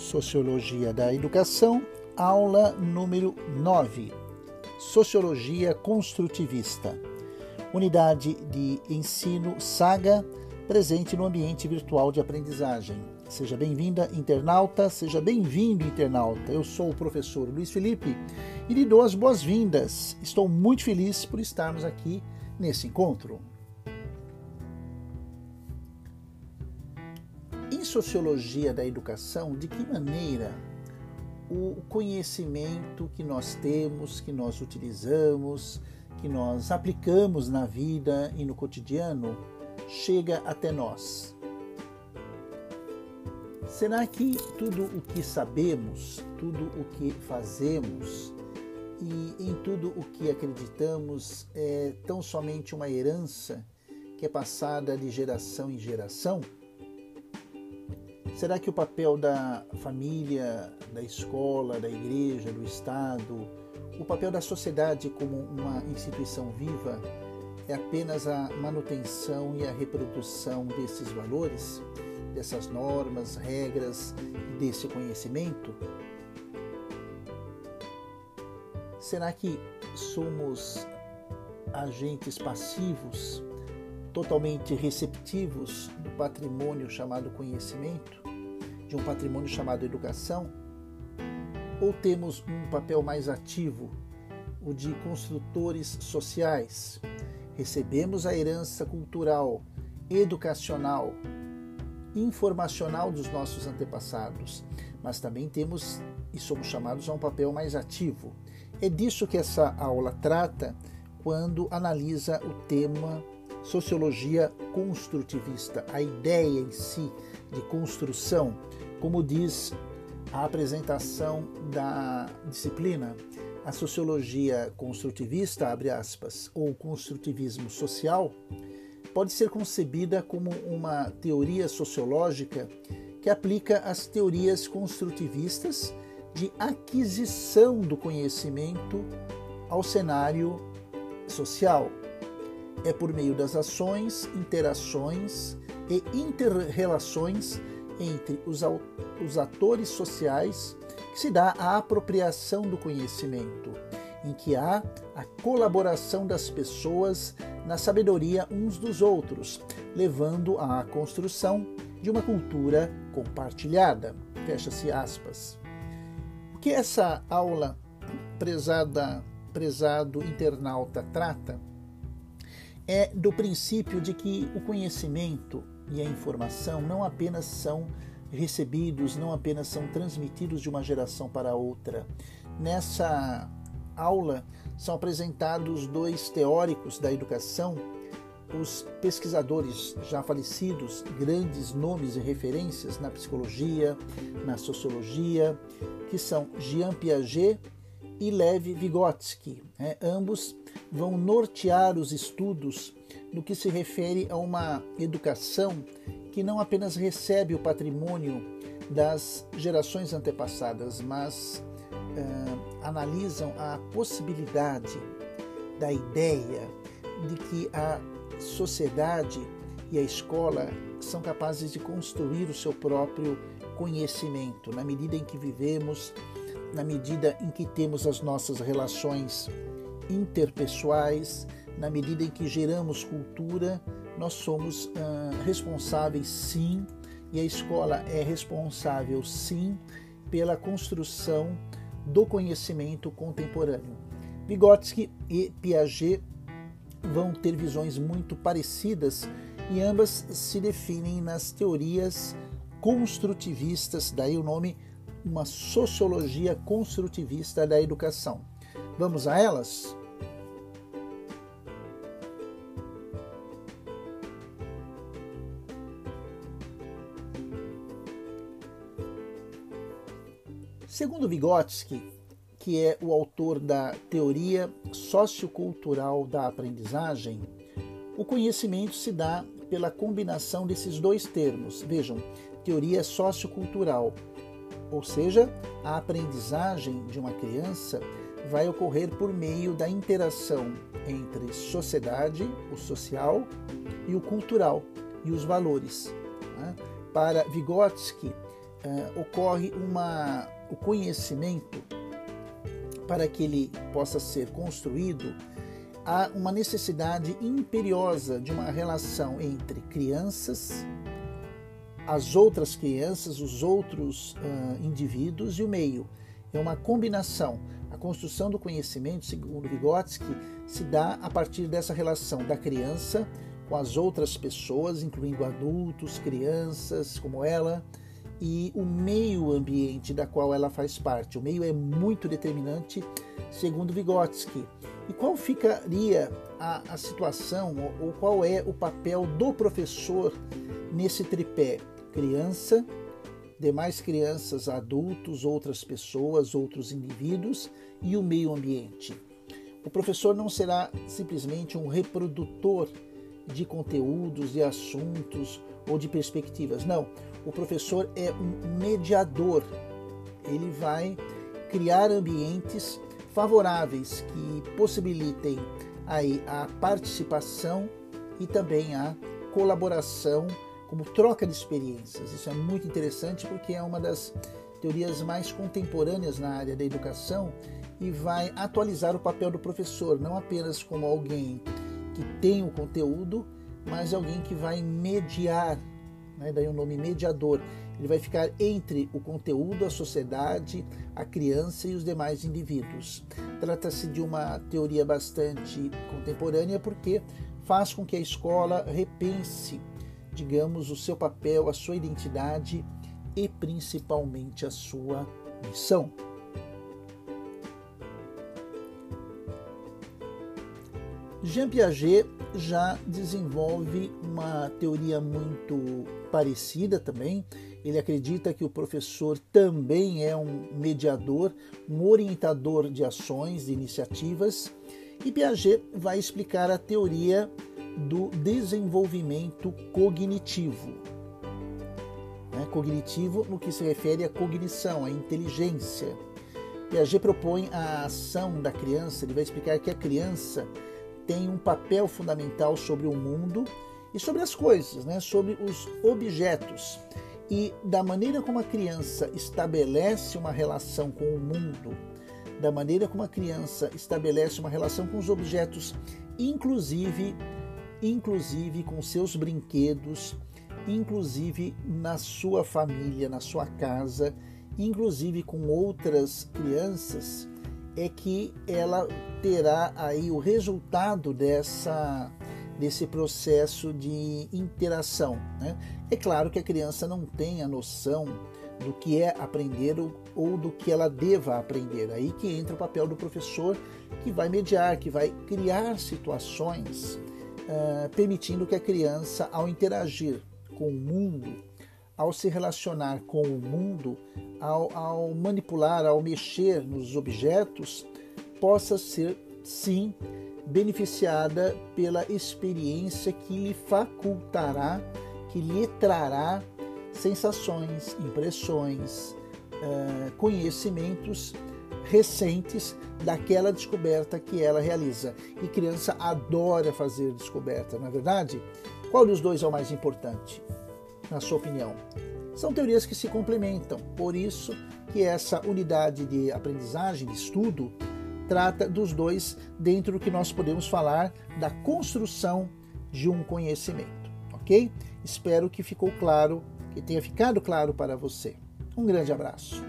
Sociologia da Educação, aula número 9. Sociologia Construtivista. Unidade de ensino Saga, presente no ambiente virtual de aprendizagem. Seja bem-vinda, internauta, seja bem-vindo, internauta. Eu sou o professor Luiz Felipe e lhe dou as boas-vindas. Estou muito feliz por estarmos aqui nesse encontro. Sociologia da educação, de que maneira o conhecimento que nós temos, que nós utilizamos, que nós aplicamos na vida e no cotidiano chega até nós? Será que tudo o que sabemos, tudo o que fazemos e em tudo o que acreditamos é tão somente uma herança que é passada de geração em geração? Será que o papel da família, da escola, da igreja, do Estado, o papel da sociedade como uma instituição viva é apenas a manutenção e a reprodução desses valores, dessas normas, regras e desse conhecimento? Será que somos agentes passivos, totalmente receptivos do patrimônio chamado conhecimento? de um patrimônio chamado educação? Ou temos um papel mais ativo, o de construtores sociais? Recebemos a herança cultural, educacional, informacional dos nossos antepassados, mas também temos e somos chamados a um papel mais ativo. É disso que essa aula trata quando analisa o tema sociologia construtivista, a ideia em si de construção, como diz a apresentação da disciplina, a sociologia construtivista, abre aspas, ou construtivismo social, pode ser concebida como uma teoria sociológica que aplica as teorias construtivistas de aquisição do conhecimento ao cenário social. É por meio das ações, interações e interrelações entre os, atores sociais que se dá a apropriação do conhecimento, em que há a colaboração das pessoas na sabedoria uns dos outros, levando à construção de uma cultura compartilhada. Fecha-se aspas. O que essa aula, prezada, prezado internauta, trata é do princípio de que o conhecimento e a informação não apenas são recebidos, não apenas são transmitidos de uma geração para outra. Nessa aula são apresentados dois teóricos da educação, os pesquisadores já falecidos, grandes nomes e referências na psicologia, na sociologia, que são Jean Piaget e Lev Vygotsky. Né? Ambos vão nortear os estudos no que se refere a uma educação que não apenas recebe o patrimônio das gerações antepassadas, mas uh, analisam a possibilidade da ideia de que a sociedade e a escola são capazes de construir o seu próprio conhecimento na medida em que vivemos, na medida em que temos as nossas relações interpessoais, na medida em que geramos cultura, nós somos ah, responsáveis sim, e a escola é responsável sim pela construção do conhecimento contemporâneo. Vygotsky e Piaget vão ter visões muito parecidas e ambas se definem nas teorias construtivistas, daí o nome uma sociologia construtivista da educação. Vamos a elas? Segundo Vygotsky, que é o autor da teoria sociocultural da aprendizagem, o conhecimento se dá pela combinação desses dois termos. Vejam, teoria sociocultural, ou seja, a aprendizagem de uma criança vai ocorrer por meio da interação entre sociedade, o social, e o cultural, e os valores. Né? Para Vygotsky, uh, ocorre uma, o conhecimento para que ele possa ser construído, há uma necessidade imperiosa de uma relação entre crianças, as outras crianças, os outros uh, indivíduos e o meio. É uma combinação. A construção do conhecimento, segundo Vygotsky, se dá a partir dessa relação da criança com as outras pessoas, incluindo adultos, crianças como ela, e o meio ambiente da qual ela faz parte. O meio é muito determinante, segundo Vygotsky. E qual ficaria a, a situação, ou, ou qual é o papel do professor nesse tripé? Criança, demais crianças, adultos, outras pessoas, outros indivíduos e o meio ambiente. O professor não será simplesmente um reprodutor de conteúdos, de assuntos ou de perspectivas. Não, o professor é um mediador. Ele vai criar ambientes favoráveis que possibilitem aí a participação e também a colaboração como troca de experiências. Isso é muito interessante porque é uma das teorias mais contemporâneas na área da educação e vai atualizar o papel do professor, não apenas como alguém que tem o conteúdo, mas alguém que vai mediar né? daí o nome mediador. Ele vai ficar entre o conteúdo, a sociedade, a criança e os demais indivíduos. Trata-se de uma teoria bastante contemporânea porque faz com que a escola repense, digamos, o seu papel, a sua identidade e principalmente a sua missão. Jean Piaget já desenvolve uma teoria muito parecida também. Ele acredita que o professor também é um mediador, um orientador de ações, de iniciativas. E Piaget vai explicar a teoria do desenvolvimento cognitivo. Né? Cognitivo no que se refere à cognição, à inteligência. Piaget propõe a ação da criança, ele vai explicar que a criança tem um papel fundamental sobre o mundo e sobre as coisas, né? sobre os objetos. E da maneira como a criança estabelece uma relação com o mundo, da maneira como a criança estabelece uma relação com os objetos, inclusive, inclusive com seus brinquedos, inclusive na sua família, na sua casa, inclusive com outras crianças, é que ela terá aí o resultado dessa desse processo de interação. Né? É claro que a criança não tem a noção do que é aprender ou do que ela deva aprender. Aí que entra o papel do professor que vai mediar, que vai criar situações uh, permitindo que a criança, ao interagir com o mundo, ao se relacionar com o mundo, ao, ao manipular, ao mexer nos objetos, possa ser, sim, beneficiada pela experiência que lhe facultará, que lhe trará sensações, impressões, uh, conhecimentos recentes daquela descoberta que ela realiza. E criança adora fazer descoberta, não é verdade? Qual dos dois é o mais importante? na sua opinião? São teorias que se complementam, por isso que essa unidade de aprendizagem, de estudo, trata dos dois dentro do que nós podemos falar da construção de um conhecimento, ok? Espero que ficou claro, que tenha ficado claro para você. Um grande abraço.